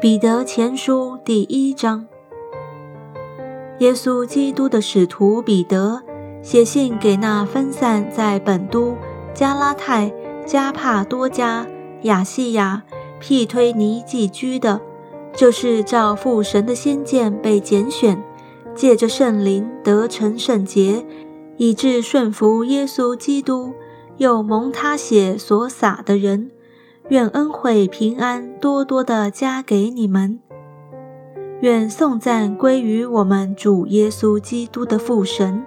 彼得前书第一章，耶稣基督的使徒彼得写信给那分散在本都、加拉太、加帕多加、亚细亚、庇推尼寄居的，就是照父神的先见被拣选，借着圣灵得成圣洁，以致顺服耶稣基督，又蒙他血所洒的人。愿恩惠平安多多的加给你们。愿颂赞归于我们主耶稣基督的父神。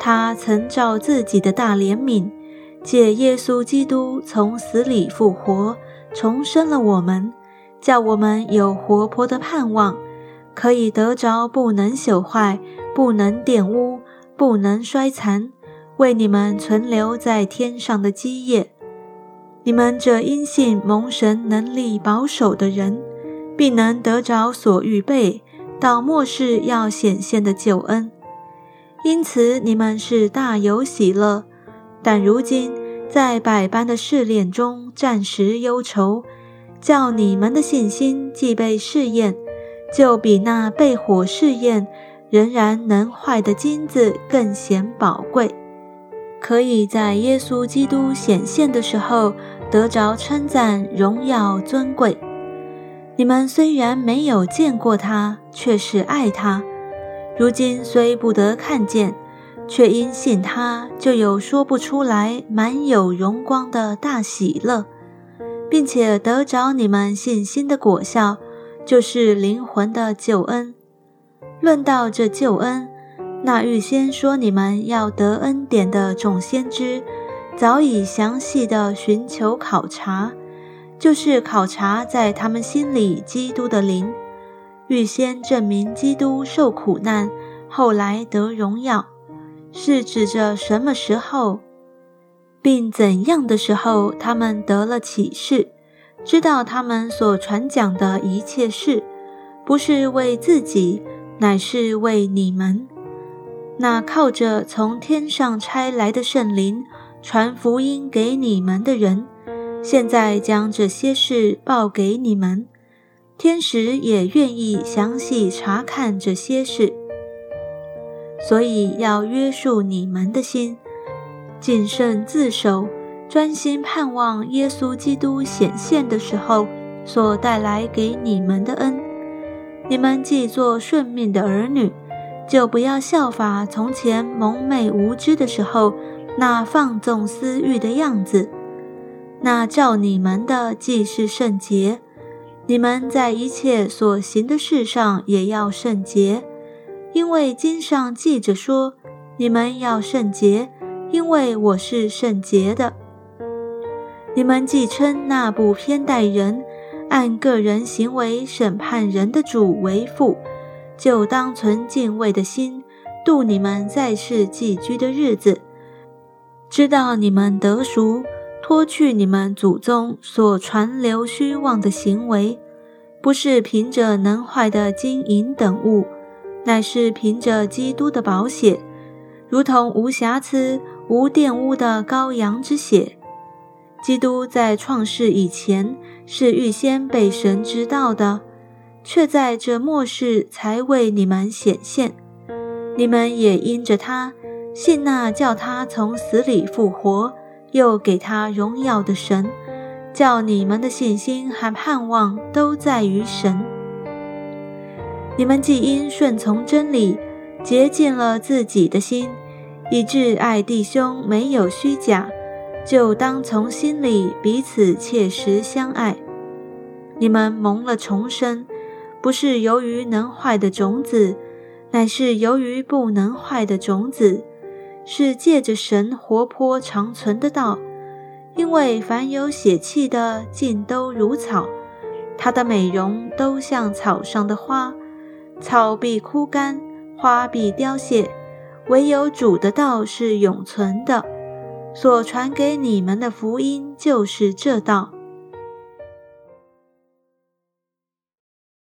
他曾照自己的大怜悯，借耶稣基督从死里复活，重生了我们，叫我们有活泼的盼望，可以得着不能朽坏、不能玷污、不能衰残，为你们存留在天上的基业。你们这因信蒙神能力保守的人，必能得着所预备到末世要显现的救恩。因此你们是大有喜乐，但如今在百般的试炼中暂时忧愁，叫你们的信心既被试验，就比那被火试验仍然能坏的金子更显宝贵。可以在耶稣基督显现的时候得着称赞、荣耀、尊贵。你们虽然没有见过他，却是爱他；如今虽不得看见，却因信他，就有说不出来、满有荣光的大喜乐，并且得着你们信心的果效，就是灵魂的救恩。论到这救恩。那预先说你们要得恩典的众先知，早已详细的寻求考察，就是考察在他们心里基督的灵，预先证明基督受苦难，后来得荣耀，是指着什么时候，并怎样的时候，他们得了启示，知道他们所传讲的一切事，不是为自己，乃是为你们。那靠着从天上差来的圣灵传福音给你们的人，现在将这些事报给你们。天使也愿意详细查看这些事，所以要约束你们的心，谨慎自守，专心盼望耶稣基督显现的时候所带来给你们的恩。你们既做顺命的儿女。就不要效法从前蒙昧无知的时候那放纵私欲的样子。那照你们的既是圣洁，你们在一切所行的事上也要圣洁，因为经上记着说：“你们要圣洁，因为我是圣洁的。”你们既称那不偏待人、按个人行为审判人的主为父。就当存敬畏的心，度你们在世寄居的日子，知道你们得赎，脱去你们祖宗所传流虚妄的行为，不是凭着能坏的金银等物，乃是凭着基督的宝血，如同无瑕疵、无玷污的羔羊之血。基督在创世以前是预先被神知道的。却在这末世才为你们显现，你们也因着他信那叫他从死里复活，又给他荣耀的神，叫你们的信心和盼望都在于神。你们既因顺从真理，洁净了自己的心，以致爱弟兄没有虚假，就当从心里彼此切实相爱。你们蒙了重生。不是由于能坏的种子，乃是由于不能坏的种子，是借着神活泼长存的道。因为凡有血气的，尽都如草，它的美容都像草上的花，草必枯干，花必凋谢，唯有主的道是永存的。所传给你们的福音就是这道。